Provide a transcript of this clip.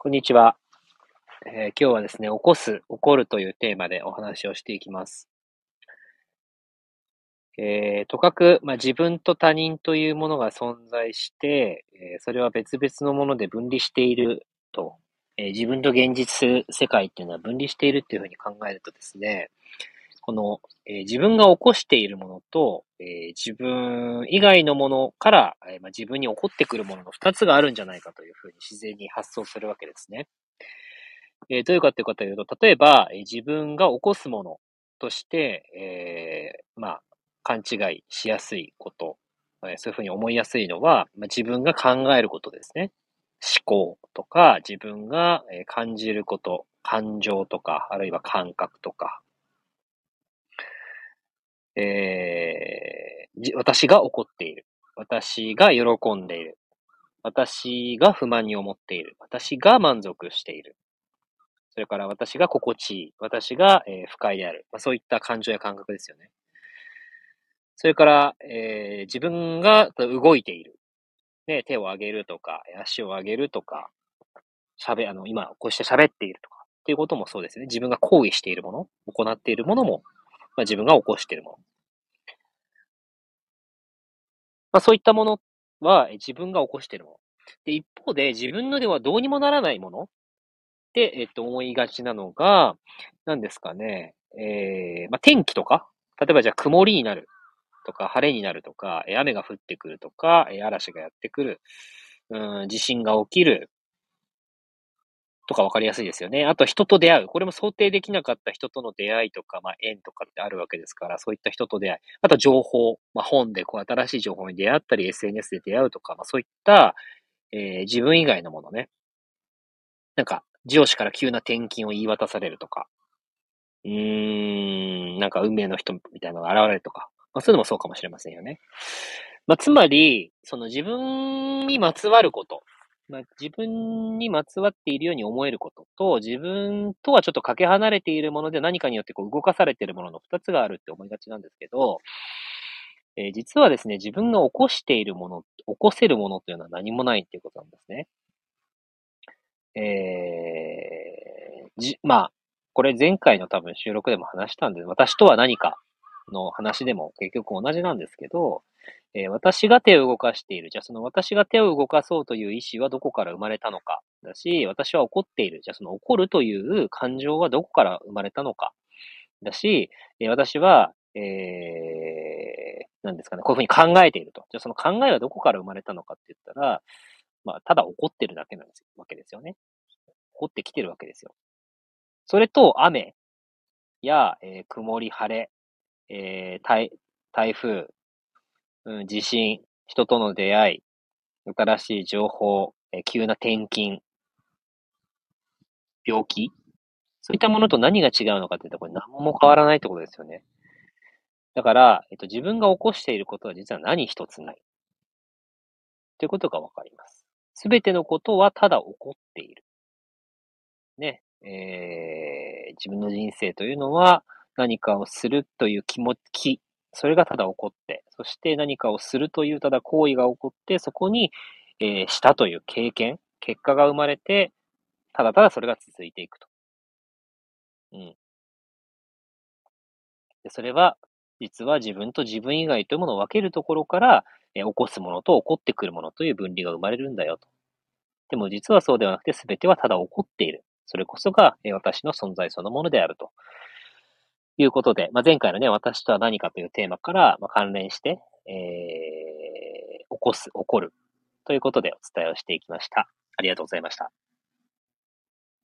こんにちは、えー今日はですね、起こす、起こるというテーマでお話をしていきます。えーとかく、まあ、自分と他人というものが存在して、えーそれは別々のもので分離していると、え自分と現実世界っていうのは分離しているっていうふうに考えるとですね、この、え自分が起こしているものと、えー自分以外のものから、えーまあ、自分に起こってくるものの二つがあるんじゃないかというふうに自然に発想するわけですね。えーどういうかというかというと、例えば、え自分が起こすものとして、えまあ、勘違いしやすいこと、えそういうふうに思いやすいのは、まあ、自分が考えることですね。思考とか、自分が感じること、感情とか、あるいは感覚とか、えー私が怒っている。私が喜んでいる。私が不満に思っている。私が満足している。それから私が心地いい。私が、えー不快である。まあ、そういった感情や感覚ですよね。それから、えー自分が動いている。ね、手を上げるとか、足を上げるとか、喋、あの、今、こうして喋っているとか、っていうこともそうですね。自分が行為しているもの、行っているものも、まあ、自分が起こしているもの。まあ、そういったものは自分が起こしているもの。で、一方で自分のではどうにもならないもの。って、えっと、思いがちなのが、何ですかね、えーまあ、天気とか、例えばじゃあ曇りになる。とか、晴れになる。とか、雨が降ってくる。とか、嵐がやってくる、うん、地震が起きる、とか分かりやすいですよね。あと人と出会う。これも想定できなかった人との出会いとか、まあ縁とかってあるわけですから、そういった人と出会い。あと情報。まあ本でこう新しい情報に出会ったり、SNS で出会うとか、まあそういった、えー自分以外のものね。なんか、上司から急な転勤を言い渡されるとか。うーん、なんか運命の人みたいなのが現れるとか。まあそういうのもそうかもしれませんよね。まあつまり、その自分にまつわること。まあ、自分にまつわっているように思えることと、自分とはちょっとかけ離れているもので何かによってこう動かされているものの二つがあるって思いがちなんですけど、えー実はですね、自分が起こしているもの、起こせるものというのは何もないっていうことなんですね。えーじ、まあ、これ前回の多分収録でも話したんで、私とは何かの話でも結局同じなんですけど、えー私が手を動かしている。じゃあその私が手を動かそうという意思はどこから生まれたのか。だし、私は怒っている。じゃあその怒るという感情はどこから生まれたのか。だし、えー私は、えー、なんですかね、こういうふうに考えていると。じゃあその考えはどこから生まれたのかって言ったら、まあ、ただ怒ってるだけなんですわけですよね。怒ってきてるわけですよ。それと雨や、えー曇り、晴れ、えー台台風、うん、地震、人との出会い、新しい情報、えー急な転勤、病気、そういったものと何が違うのかって言ったら、これ何も変わらないってことですよね。だから、えっと、自分が起こしていることは実は何一つない。ということがわかります。すべてのことはただ起こっている。ね。えー、自分の人生というのは何かをするという気持ち、それがただ起こって、そして何かをするというただ行為が起こって、そこに、えーしたという経験、結果が生まれて、ただただそれが続いていくと。うん。でそれは、実は自分と自分以外というものを分けるところから、えー起こすものと起こってくるものという分離が生まれるんだよと。でも実はそうではなくて、すべてはただ起こっている。それこそが、えー私の存在そのものであると。いうことで、まあ、前回のね、私とは何かというテーマから、まあ、関連して、えー起こす、起こるということでお伝えをしていきました。ありがとうございました。